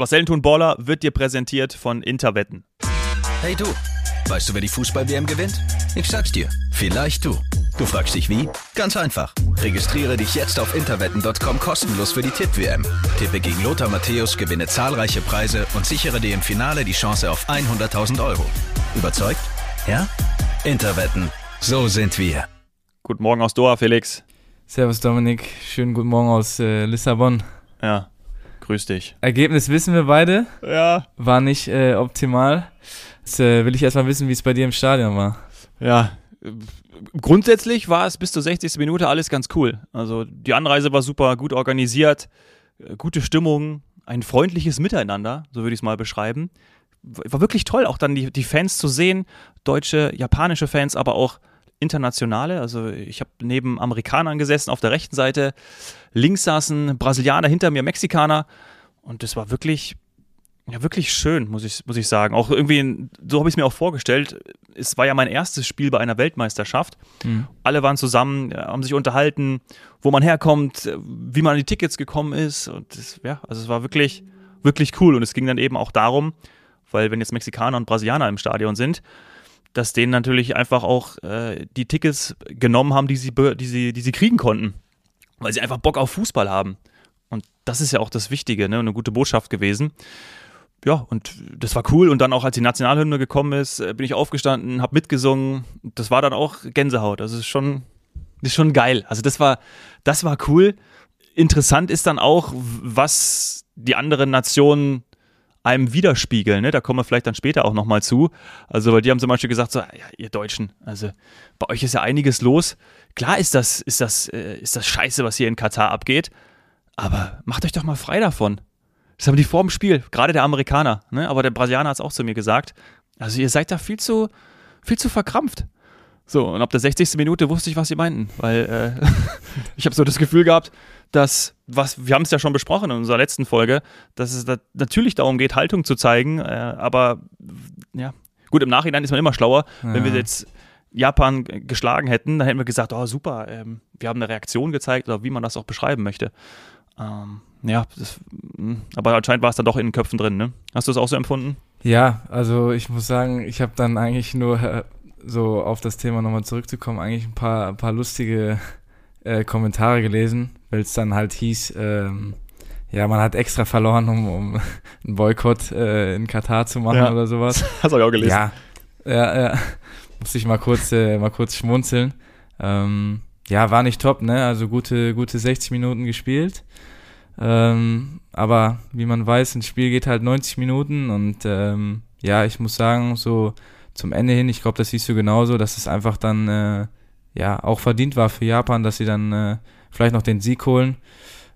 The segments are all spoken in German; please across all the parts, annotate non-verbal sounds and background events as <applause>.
Was Tun Baller wird dir präsentiert von Interwetten. Hey du, weißt du, wer die Fußball-WM gewinnt? Ich sag's dir, vielleicht du. Du fragst dich wie? Ganz einfach. Registriere dich jetzt auf interwetten.com kostenlos für die Tipp-WM. Tippe gegen Lothar Matthäus, gewinne zahlreiche Preise und sichere dir im Finale die Chance auf 100.000 Euro. Überzeugt? Ja? Interwetten. So sind wir. Guten Morgen aus Doha, Felix. Servus Dominik, schönen guten Morgen aus äh, Lissabon. Ja, grüß dich. Ergebnis wissen wir beide. Ja. War nicht äh, optimal. Jetzt äh, will ich erstmal wissen, wie es bei dir im Stadion war. Ja, grundsätzlich war es bis zur 60. Minute alles ganz cool. Also die Anreise war super, gut organisiert, äh, gute Stimmung, ein freundliches Miteinander, so würde ich es mal beschreiben. War wirklich toll, auch dann die, die Fans zu sehen, deutsche, japanische Fans, aber auch internationale. Also ich habe neben Amerikanern gesessen auf der rechten Seite, links saßen Brasilianer, hinter mir Mexikaner und das war wirklich ja, wirklich schön, muss ich, muss ich sagen. Auch irgendwie, so habe ich es mir auch vorgestellt. Es war ja mein erstes Spiel bei einer Weltmeisterschaft. Mhm. Alle waren zusammen, haben sich unterhalten, wo man herkommt, wie man an die Tickets gekommen ist. Und das, ja, also es war wirklich, wirklich cool. Und es ging dann eben auch darum, weil wenn jetzt Mexikaner und Brasilianer im Stadion sind, dass denen natürlich einfach auch äh, die Tickets genommen haben, die sie, die, sie, die sie kriegen konnten. Weil sie einfach Bock auf Fußball haben. Und das ist ja auch das Wichtige, ne? eine gute Botschaft gewesen. Ja, und das war cool. Und dann auch, als die Nationalhymne gekommen ist, äh, bin ich aufgestanden, habe mitgesungen. Das war dann auch Gänsehaut. Also ist schon, ist schon geil. Also das war, das war cool. Interessant ist dann auch, was die anderen Nationen einem widerspiegeln. Ne? Da kommen wir vielleicht dann später auch nochmal zu. Also, weil die haben zum Beispiel gesagt, so, ja, ihr Deutschen, also bei euch ist ja einiges los. Klar ist das, ist das, äh, ist das scheiße, was hier in Katar abgeht, aber macht euch doch mal frei davon. Das haben die vor dem Spiel, gerade der Amerikaner, ne? aber der Brasilianer hat es auch zu mir gesagt. Also ihr seid da viel zu, viel zu verkrampft. So, und ab der 60. Minute wusste ich, was sie meinten, weil äh, <laughs> ich habe so das Gefühl gehabt, dass, was, wir haben es ja schon besprochen in unserer letzten Folge, dass es da natürlich darum geht, Haltung zu zeigen, äh, aber ja, gut, im Nachhinein ist man immer schlauer, ja. wenn wir jetzt Japan geschlagen hätten, dann hätten wir gesagt, oh super, ähm, wir haben eine Reaktion gezeigt oder wie man das auch beschreiben möchte. Ähm, ja, das, hm, aber anscheinend war es dann doch in den Köpfen drin, ne? Hast du es auch so empfunden? Ja, also ich muss sagen, ich habe dann eigentlich nur <laughs> so auf das Thema nochmal zurückzukommen, eigentlich ein paar, ein paar lustige äh, Kommentare gelesen, weil es dann halt hieß, ähm, ja, man hat extra verloren, um, um <laughs> einen Boykott äh, in Katar zu machen ja, oder sowas. <laughs> Hast du auch gelesen? Ja, ja, ja. Muss ich mal kurz, äh, mal kurz schmunzeln. Ähm, ja, war nicht top, ne? Also gute, gute 60 Minuten gespielt. Ähm, aber wie man weiß, ein Spiel geht halt 90 Minuten und ähm, ja, ich muss sagen, so zum Ende hin, ich glaube, das siehst du genauso, dass es einfach dann äh, ja auch verdient war für Japan, dass sie dann äh, vielleicht noch den Sieg holen.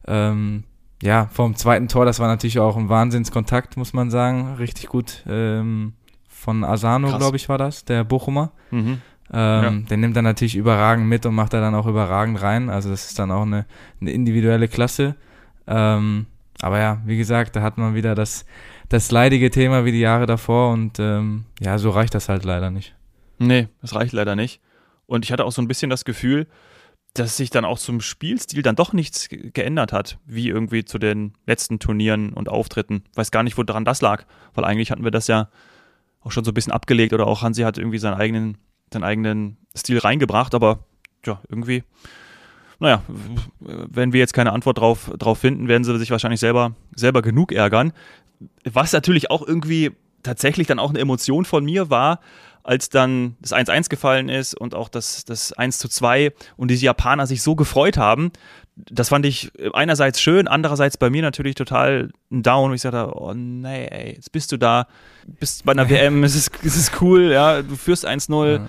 Ähm, ja, vom zweiten Tor, das war natürlich auch ein Wahnsinnskontakt, muss man sagen. Richtig gut ähm, von Asano, glaube ich, war das, der Bochumer. Mhm. Ähm, ja. Der nimmt dann natürlich überragend mit und macht da dann auch überragend rein. Also das ist dann auch eine, eine individuelle Klasse. Ähm, aber ja, wie gesagt, da hat man wieder das, das leidige Thema wie die Jahre davor und ähm, ja, so reicht das halt leider nicht. Nee, das reicht leider nicht. Und ich hatte auch so ein bisschen das Gefühl, dass sich dann auch zum Spielstil dann doch nichts geändert hat, wie irgendwie zu den letzten Turnieren und Auftritten. Weiß gar nicht, woran das lag, weil eigentlich hatten wir das ja auch schon so ein bisschen abgelegt oder auch Hansi hat irgendwie seinen eigenen, seinen eigenen Stil reingebracht, aber ja, irgendwie, naja, wenn wir jetzt keine Antwort drauf, drauf finden, werden sie sich wahrscheinlich selber, selber genug ärgern. Was natürlich auch irgendwie tatsächlich dann auch eine Emotion von mir war, als dann das 1-1 gefallen ist und auch das, das 1 2 und diese Japaner sich so gefreut haben, das fand ich einerseits schön, andererseits bei mir natürlich total ein Down. Und ich sagte, oh nee, ey, jetzt bist du da, bist bei einer <laughs> WM, es ist, es ist cool, ja, du führst 1-0, ja.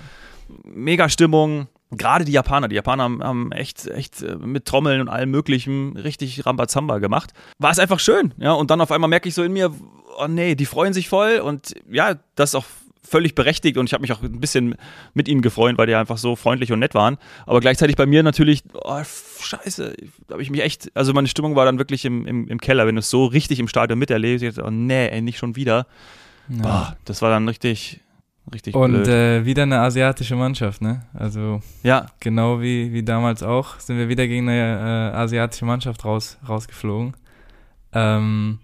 mega Stimmung. Gerade die Japaner, die Japaner haben, haben echt, echt äh, mit Trommeln und allem Möglichen richtig Rambazamba gemacht. War es einfach schön, ja, und dann auf einmal merke ich so in mir, oh nee, die freuen sich voll und ja, das ist auch völlig berechtigt und ich habe mich auch ein bisschen mit ihnen gefreut, weil die einfach so freundlich und nett waren. Aber gleichzeitig bei mir natürlich, oh, scheiße, habe ich mich echt, also meine Stimmung war dann wirklich im, im, im Keller, wenn du es so richtig im Stadion miterlebst, ich dachte, oh nee, ey, nicht schon wieder. Ja. Boah, das war dann richtig, richtig Und äh, wieder eine asiatische Mannschaft, ne? Also ja. genau wie, wie damals auch, sind wir wieder gegen eine äh, asiatische Mannschaft raus, rausgeflogen. Ähm,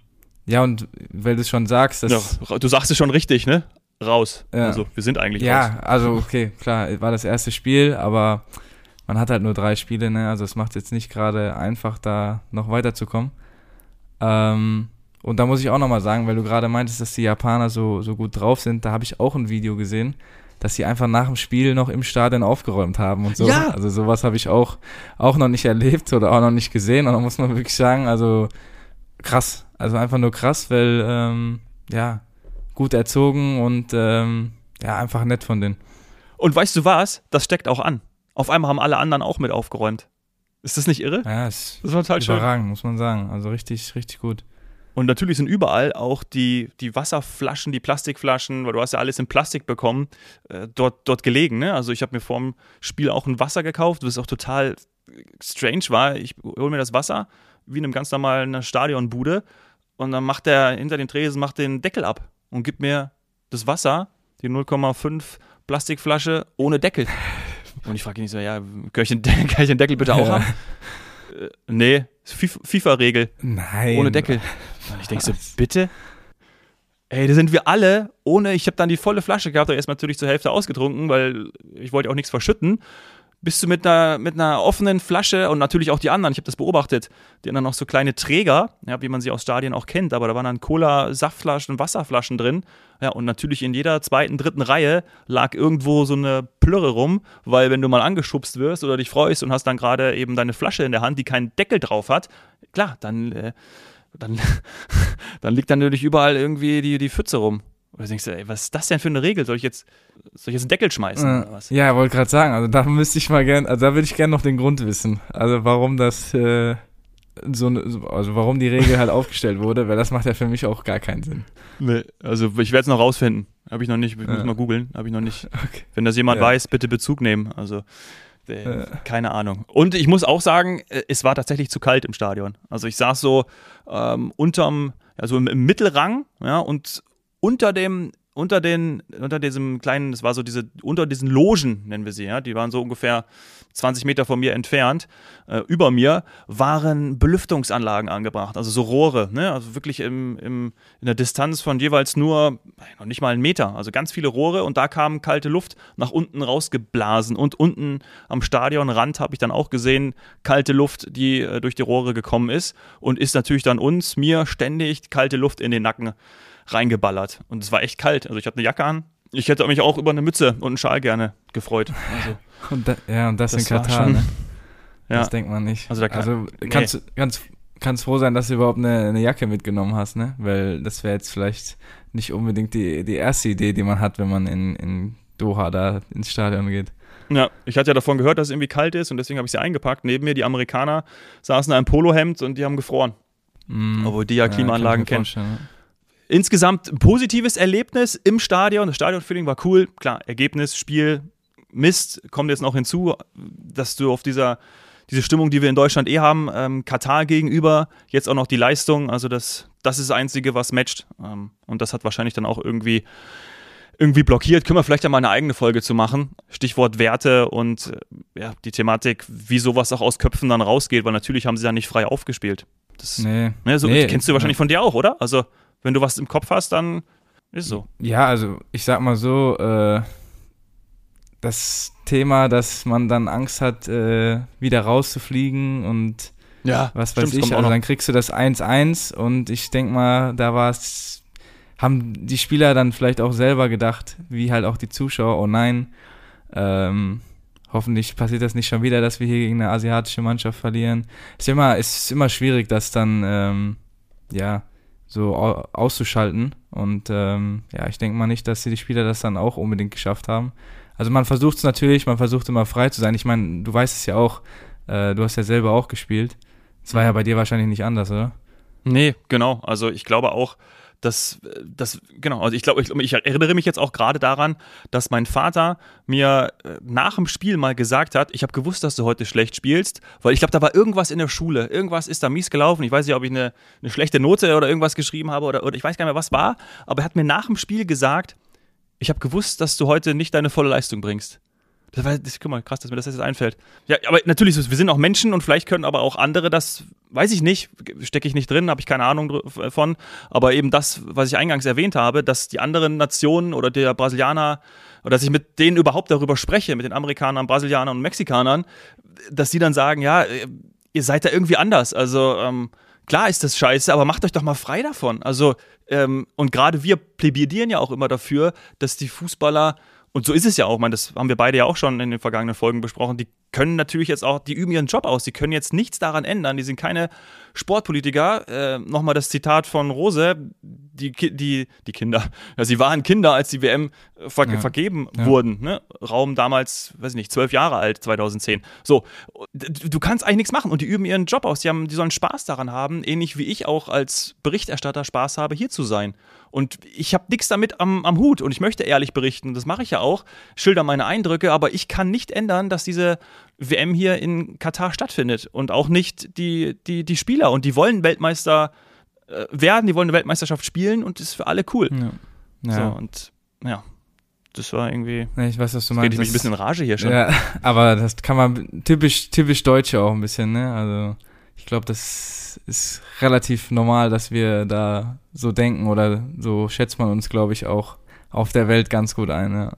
ja, und weil du es schon sagst, dass. Ja, du sagst es schon richtig, ne? Raus. Ja. Also, wir sind eigentlich Ja, raus. also okay, klar, war das erste Spiel, aber man hat halt nur drei Spiele, ne? Also es macht jetzt nicht gerade einfach, da noch weiterzukommen. Ähm, und da muss ich auch nochmal sagen, weil du gerade meintest, dass die Japaner so, so gut drauf sind, da habe ich auch ein Video gesehen, dass sie einfach nach dem Spiel noch im Stadion aufgeräumt haben und so. Ja. Also sowas habe ich auch, auch noch nicht erlebt oder auch noch nicht gesehen. Und da muss man wirklich sagen, also krass. Also einfach nur krass, weil ähm, ja, gut erzogen und ähm, ja, einfach nett von denen. Und weißt du was? Das steckt auch an. Auf einmal haben alle anderen auch mit aufgeräumt. Ist das nicht irre? Ja, ist Das war total schön. überragend, muss man sagen. Also richtig, richtig gut. Und natürlich sind überall auch die, die Wasserflaschen, die Plastikflaschen, weil du hast ja alles in Plastik bekommen, äh, dort, dort gelegen. Ne? Also ich habe mir vor dem Spiel auch ein Wasser gekauft, was auch total strange war. Ich hole mir das Wasser wie in einem ganz normalen Stadionbude und dann macht der hinter den Tresen macht den Deckel ab und gibt mir das Wasser, die 0,5 Plastikflasche ohne Deckel. Und ich frage ihn so, ja, kann ich den, <laughs> kann ich den Deckel bitte auch Ja. haben? Äh, nee, FIFA-Regel. Nein. Ohne Deckel. Und <laughs> ich denke so, bitte? Ey, da sind wir alle ohne, ich habe dann die volle Flasche gehabt, aber erst natürlich zur Hälfte ausgetrunken, weil ich wollte auch nichts verschütten. Bist du mit einer, mit einer offenen Flasche und natürlich auch die anderen, ich habe das beobachtet, die haben dann noch so kleine Träger, ja, wie man sie aus Stadien auch kennt, aber da waren dann Cola, Saftflaschen, Wasserflaschen drin. Ja, und natürlich in jeder zweiten, dritten Reihe lag irgendwo so eine Plürre rum, weil wenn du mal angeschubst wirst oder dich freust und hast dann gerade eben deine Flasche in der Hand, die keinen Deckel drauf hat, klar, dann, äh, dann, <laughs> dann liegt dann natürlich überall irgendwie die, die Pfütze rum. Oder denkst du, ey, was ist das denn für eine Regel? Soll ich jetzt, soll ich jetzt einen Deckel schmeißen oder was? Äh, ja, wollte gerade sagen, also da müsste ich mal gern, also da würde ich gerne noch den Grund wissen. Also warum das äh, so, so- also warum die Regel halt <laughs> aufgestellt wurde, weil das macht ja für mich auch gar keinen Sinn. Nee, also ich werde es noch rausfinden. Habe ich noch nicht, ich muss Ja. mal googeln, habe ich noch nicht. <laughs> Okay. Wenn das jemand Ja. weiß, bitte Bezug nehmen. Also äh, keine Ahnung. Und ich muss auch sagen, äh, es war tatsächlich zu kalt im Stadion. Also ich saß so ähm, unterm, also im, im Mittelrang, ja, und unter dem unter den, unter diesem kleinen, das war so diese, unter diesen Logen, nennen wir sie, ja, die waren so ungefähr 20 Meter von mir entfernt, äh, über mir, waren Belüftungsanlagen angebracht, also so Rohre, ne, also wirklich im, im, in der Distanz von jeweils nur, äh, noch nicht mal einen Meter, also ganz viele Rohre und da kam kalte Luft nach unten rausgeblasen und unten am Stadionrand habe ich dann auch gesehen, kalte Luft, die äh, durch die Rohre gekommen ist und ist natürlich dann uns, mir ständig kalte Luft in den Nacken reingeballert. Und es war echt kalt. Also ich hatte eine Jacke an. Ich hätte mich auch über eine Mütze und einen Schal gerne gefreut. Also, <laughs> Und da, ja, und das, Das in Katar, schon- ne? ja. Das denkt man nicht. Also da kann- also nee. kannst du ganz, ganz froh sein, dass du überhaupt eine, eine Jacke mitgenommen hast, ne? Weil das wäre jetzt vielleicht nicht unbedingt die, die erste Idee, die man hat, wenn man in, in Doha da ins Stadion geht. Ja, ich hatte ja davon gehört, dass es irgendwie kalt ist und deswegen habe ich sie eingepackt. Neben mir die Amerikaner saßen in einem Polohemd und die haben gefroren. Mm. Obwohl die ja Klimaanlagen kann kennen. Insgesamt ein positives Erlebnis im Stadion. Das Stadionfeeling war cool. Klar, Ergebnis, Spiel, Mist kommt jetzt noch hinzu, dass du auf dieser diese Stimmung, die wir in Deutschland eh haben, ähm, Katar gegenüber, jetzt auch noch die Leistung. Also das, das ist das Einzige, was matcht. Ähm, und das hat wahrscheinlich dann auch irgendwie irgendwie blockiert. Können wir vielleicht ja mal eine eigene Folge zu machen. Stichwort Werte und äh, ja, die Thematik, wie sowas auch aus Köpfen dann rausgeht, weil natürlich haben sie ja nicht frei aufgespielt. Das, Nee. Ne, so, Nee, kennst du wahrscheinlich von dir auch, oder? Also, wenn du was im Kopf hast, dann ist so. Ja, also ich sag mal so, äh, das Thema, dass man dann Angst hat, äh, wieder rauszufliegen und Ja, was stimmt, weiß das kommt ich, auch also dann kriegst du das 1-1 und ich denk mal, da war es, haben die Spieler dann vielleicht auch selber gedacht, wie halt auch die Zuschauer, oh nein, ähm, hoffentlich passiert das nicht schon wieder, dass wir hier gegen eine asiatische Mannschaft verlieren. Ist immer, ist immer schwierig, das dann, ähm, ja, so au- auszuschalten und ähm, ja, ich denke mal nicht, dass die Spieler das dann auch unbedingt geschafft haben. Also man versucht es natürlich, man versucht immer frei zu sein. Ich meine, du weißt es ja auch, äh, du hast ja selber auch gespielt. Es war ja bei dir wahrscheinlich nicht anders, oder? Nee, genau. Also ich glaube auch, dass das genau, also ich glaube, ich, ich erinnere mich jetzt auch gerade daran, dass mein Vater mir äh, nach dem Spiel mal gesagt hat, ich habe gewusst, dass du heute schlecht spielst, weil ich glaube, da war irgendwas in der Schule, irgendwas ist da mies gelaufen. Ich weiß nicht, ob ich eine, eine schlechte Note oder irgendwas geschrieben habe oder, oder ich weiß gar nicht mehr, was war, aber er hat mir nach dem Spiel gesagt, ich habe gewusst, dass du heute nicht deine volle Leistung bringst. Das war, das, guck mal, krass, dass mir das jetzt einfällt. Ja, aber natürlich, wir sind auch Menschen und vielleicht können aber auch andere das, weiß ich nicht, stecke ich nicht drin, habe ich keine Ahnung von, aber eben das, was ich eingangs erwähnt habe, dass die anderen Nationen oder der Brasilianer oder dass ich mit denen überhaupt darüber spreche, mit den Amerikanern, Brasilianern und Mexikanern, dass die dann sagen, ja, ihr seid da irgendwie anders. Also ähm, klar ist das scheiße, aber macht euch doch mal frei davon. Also ähm, und gerade wir plädieren ja auch immer dafür, dass die Fußballer und so ist es ja auch, man, das haben wir beide ja auch schon in den vergangenen Folgen besprochen, die können natürlich jetzt auch, die üben ihren Job aus, die können jetzt nichts daran ändern, die sind keine Sportpolitiker. Äh, Nochmal das Zitat von Rose, die, die, die Kinder, ja, sie waren Kinder, als die WM ver ja. vergeben ja. wurden. Ne? Raum damals, weiß ich nicht, zwölf Jahre alt, 2010. So, du kannst eigentlich nichts machen und die üben ihren Job aus, die, haben, die sollen Spaß daran haben, ähnlich wie ich auch als Berichterstatter Spaß habe, hier zu sein. Und ich habe nichts damit am, am Hut und ich möchte ehrlich berichten, das mache ich ja auch, schilder meine Eindrücke, aber ich kann nicht ändern, dass diese WM hier in Katar stattfindet und auch nicht die, die, die Spieler. Und die wollen Weltmeister äh, werden, die wollen eine Weltmeisterschaft spielen und das ist für alle cool. Ja. ja. So, und ja, das war irgendwie. Ich weiß, was du meinst. Ich mich ein bisschen in Rage hier schon. Ja, <laughs> aber das kann man typisch, typisch Deutsche auch ein bisschen, ne? Also ich glaube, das ist relativ normal, dass wir da so denken oder so schätzt man uns, glaube ich, auch auf der Welt ganz gut ein, ja.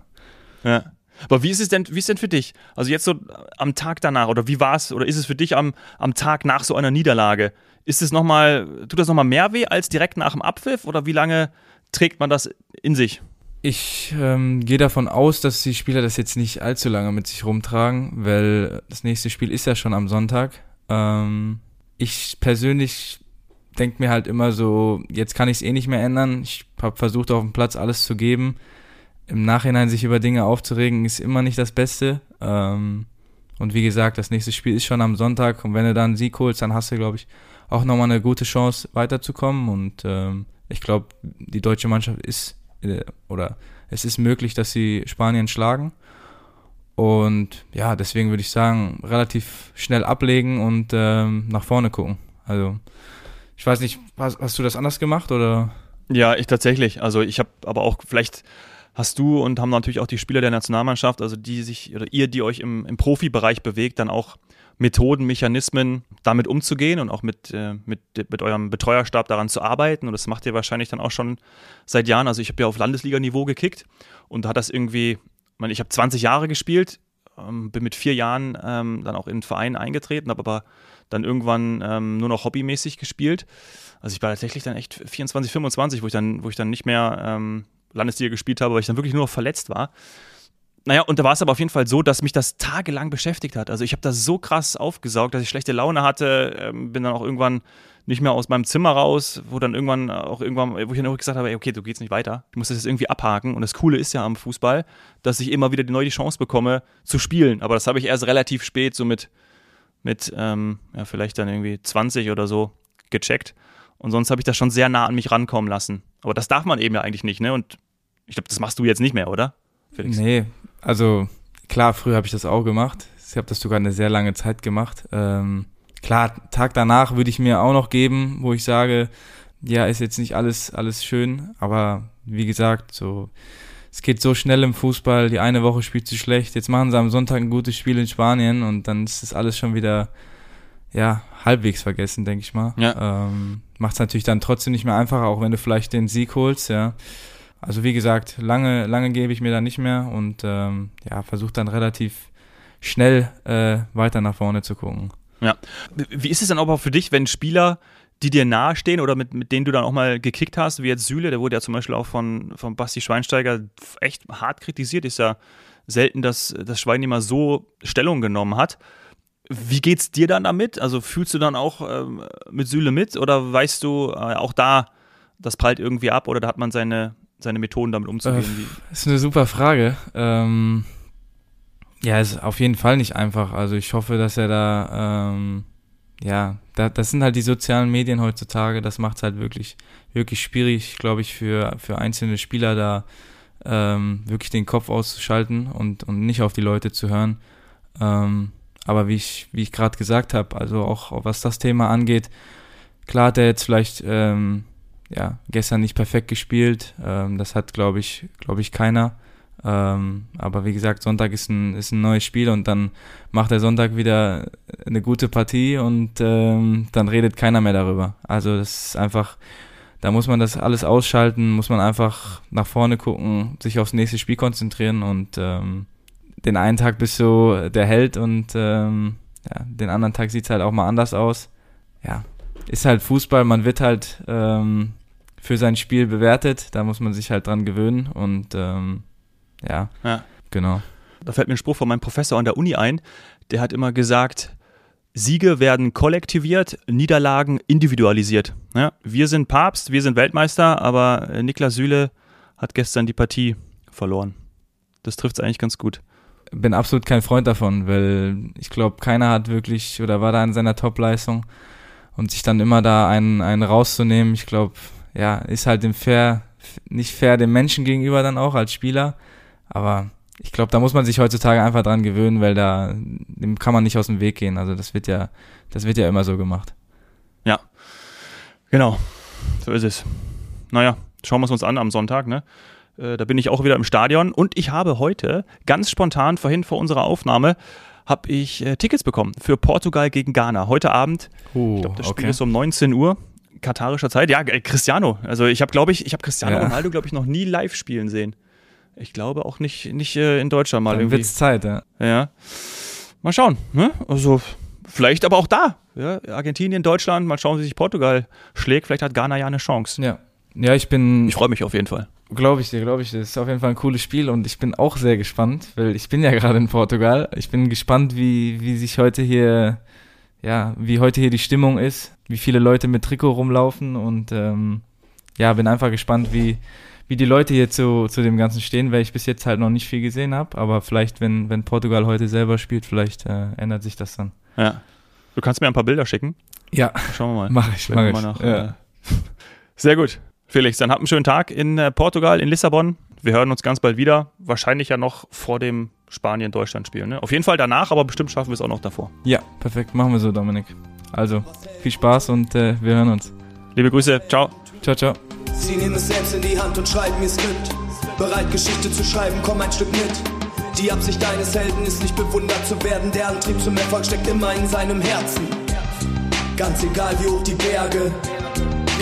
Ja. Aber wie ist es denn, wie ist denn für dich? Also jetzt so am Tag danach oder wie war es oder ist es für dich am, am Tag nach so einer Niederlage? Ist es nochmal, tut das nochmal mehr weh als direkt nach dem Abpfiff oder wie lange trägt man das in sich? Ich ähm, gehe davon aus, dass die Spieler das jetzt nicht allzu lange mit sich rumtragen, weil das nächste Spiel ist ja schon am Sonntag. Ähm, ich persönlich denke mir halt immer so, jetzt kann ich es eh nicht mehr ändern. Ich habe versucht, auf dem Platz alles zu geben im Nachhinein sich über Dinge aufzuregen, ist immer nicht das Beste. Ähm, und wie gesagt, das nächste Spiel ist schon am Sonntag und wenn du dann einen Sieg holst, dann hast du, glaube ich, auch nochmal eine gute Chance weiterzukommen. Und ähm, ich glaube, die deutsche Mannschaft ist, äh, oder es ist möglich, dass sie Spanien schlagen. Und ja, deswegen würde ich sagen, relativ schnell ablegen und ähm, nach vorne gucken. Also, ich weiß nicht, hast, hast du das anders gemacht oder? Ja, ich tatsächlich. Also ich habe aber auch vielleicht hast du und haben natürlich auch die Spieler der Nationalmannschaft, also die sich oder ihr, die euch im, im Profibereich bewegt, dann auch Methoden, Mechanismen, damit umzugehen und auch mit, äh, mit, mit eurem Betreuerstab daran zu arbeiten. Und das macht ihr wahrscheinlich dann auch schon seit Jahren. Also ich habe ja auf Landesliganiveau gekickt und da hat das irgendwie, ich, meine, ich habe 20 Jahre gespielt, ähm, bin mit vier Jahren ähm, dann auch in den Verein eingetreten, habe aber dann irgendwann ähm, nur noch hobbymäßig gespielt. Also ich war tatsächlich dann echt 24, 25, wo ich dann, wo ich dann nicht mehr ähm, Landesliga gespielt habe, weil ich dann wirklich nur noch verletzt war. Naja, und da war es aber auf jeden Fall so, dass mich das tagelang beschäftigt hat. Also ich habe das so krass aufgesaugt, dass ich schlechte Laune hatte, ähm, bin dann auch irgendwann nicht mehr aus meinem Zimmer raus, wo dann irgendwann auch irgendwann, wo ich dann auch gesagt habe, okay, du gehst nicht weiter, du musst das jetzt irgendwie abhaken. Und das Coole ist ja am Fußball, dass ich immer wieder die neue Chance bekomme zu spielen. Aber das habe ich erst relativ spät, so mit, mit ähm, ja, vielleicht dann irgendwie 20 oder so gecheckt. Und sonst habe ich das schon sehr nah an mich rankommen lassen. Aber das darf man eben ja eigentlich nicht, ne? Und ich glaube, das machst du jetzt nicht mehr, oder? Felix? Nee, also klar, früher habe ich das auch gemacht. Ich habe das sogar eine sehr lange Zeit gemacht. Ähm, klar, Tag danach würde ich mir auch noch geben, wo ich sage, ja, ist jetzt nicht alles, alles schön, aber wie gesagt, so, es geht so schnell im Fußball, die eine Woche spielt sie schlecht, jetzt machen sie am Sonntag ein gutes Spiel in Spanien und dann ist das alles schon wieder, ja, halbwegs vergessen, denke ich mal. Ja. Ähm, Macht es natürlich dann trotzdem nicht mehr einfacher, auch wenn du vielleicht den Sieg holst, ja. Also wie gesagt, lange, lange gebe ich mir da nicht mehr und ähm, ja, versuche dann relativ schnell äh, weiter nach vorne zu gucken. Ja. Wie ist es dann aber für dich, wenn Spieler, die dir nahestehen oder mit, mit denen du dann auch mal gekickt hast, wie jetzt Süle, der wurde ja zum Beispiel auch von, von Basti Schweinsteiger echt hart kritisiert, ist ja selten, dass das Schwein immer so Stellung genommen hat. Wie geht's dir dann damit? Also fühlst du dann auch ähm, mit Süle mit oder weißt du äh, auch da, das prallt irgendwie ab oder da hat man seine, seine Methoden damit umzugehen? Äh, ist eine super Frage. Ähm, ja, ist auf jeden Fall nicht einfach. Also ich hoffe, dass er da, ähm, ja, da, das sind halt die sozialen Medien heutzutage. Das macht es halt wirklich, wirklich schwierig, glaube ich, für, für einzelne Spieler da ähm, wirklich den Kopf auszuschalten und, und nicht auf die Leute zu hören. Ähm, aber wie ich, wie ich gerade gesagt habe, also auch was das Thema angeht, klar hat er jetzt vielleicht ähm, ja, gestern nicht perfekt gespielt. Ähm, das hat, glaube ich, glaube ich, keiner. Ähm, aber wie gesagt, Sonntag ist ein, ist ein neues Spiel und dann macht der Sonntag wieder eine gute Partie und ähm, dann redet keiner mehr darüber. Also das ist einfach, da muss man das alles ausschalten, muss man einfach nach vorne gucken, sich aufs nächste Spiel konzentrieren und ähm, den einen Tag bist du der Held und ähm, ja, den anderen Tag sieht es halt auch mal anders aus. Ja, ist halt Fußball, man wird halt ähm, für sein Spiel bewertet, da muss man sich halt dran gewöhnen und ähm, ja, Ja. genau. Da fällt mir ein Spruch von meinem Professor an der Uni ein. Der hat immer gesagt, Siege werden kollektiviert, Niederlagen individualisiert. Ja, wir sind Papst, wir sind Weltmeister, aber äh, Niklas Süle hat gestern die Partie verloren. Das trifft es eigentlich ganz gut. Bin absolut kein Freund davon, weil ich glaube, keiner hat wirklich oder war da in seiner Top-Leistung und sich dann immer da einen, einen rauszunehmen, ich glaube, ja, ist halt dem fair, nicht fair dem Menschen gegenüber dann auch als Spieler, aber ich glaube, da muss man sich heutzutage einfach dran gewöhnen, weil da dem kann man nicht aus dem Weg gehen. Also das wird ja, das wird ja immer so gemacht. Ja, genau. So ist es. Naja, schauen wir es uns an am Sonntag, ne? Äh, da bin ich auch wieder im Stadion und ich habe heute ganz spontan vorhin vor unserer Aufnahme habe ich äh, Tickets bekommen für Portugal gegen Ghana heute Abend. Uh, Ich glaube, das Spiel ist um 19 Uhr katarischer Zeit. Ja, äh, Cristiano. Also ich habe, glaube ich, ich habe Cristiano Ja. Ronaldo, glaube ich, noch nie live spielen sehen. Ich glaube auch nicht, nicht äh, in Deutschland mal Dann irgendwie. wird's Zeit, ja. Ja. Mal schauen, ne? Also vielleicht aber auch da. Ja? Argentinien, Deutschland, mal schauen, wie sich Portugal schlägt. Vielleicht hat Ghana ja eine Chance. Ja. Ja, ich bin, Ich freue mich auf jeden Fall. Glaube ich dir, glaube ich dir. Das ist auf jeden Fall ein cooles Spiel und ich bin auch sehr gespannt, weil ich bin ja <laughs> gerade in Portugal. Ich bin gespannt, wie, wie sich heute hier, ja, wie heute hier die Stimmung ist, wie viele Leute mit Trikot rumlaufen und ähm, ja, bin einfach gespannt, wie, wie die Leute hier zu, zu dem Ganzen stehen, weil ich bis jetzt halt noch nicht viel gesehen habe. Aber vielleicht, wenn, wenn Portugal heute selber spielt, vielleicht äh, ändert sich das dann. Ja. Du kannst mir ein paar Bilder schicken. Ja, Schauen wir mal. mache ich, wir ich. mal nach, ja. äh, <laughs> Sehr gut. Felix, dann habt einen schönen Tag in äh, Portugal, in Lissabon. Wir hören uns ganz bald wieder. Wahrscheinlich ja noch vor dem Spanien-Deutschland-Spiel. Ne? Auf jeden Fall danach, aber bestimmt schaffen wir es auch noch davor. ja, perfekt, machen wir so, Dominik. Also, viel Spaß und äh, wir hören uns. Liebe Grüße. Ciao. Ciao, ciao. Sie nehmen es selbst in die Hand und schreiben ihr Skript. Bereit, Geschichte zu schreiben, komm ein Stück mit. Die Absicht deines Helden ist nicht bewundert zu werden. Der Antrieb zum Erfolg steckt immer in seinem Herzen. Ganz egal wie hoch die Berge.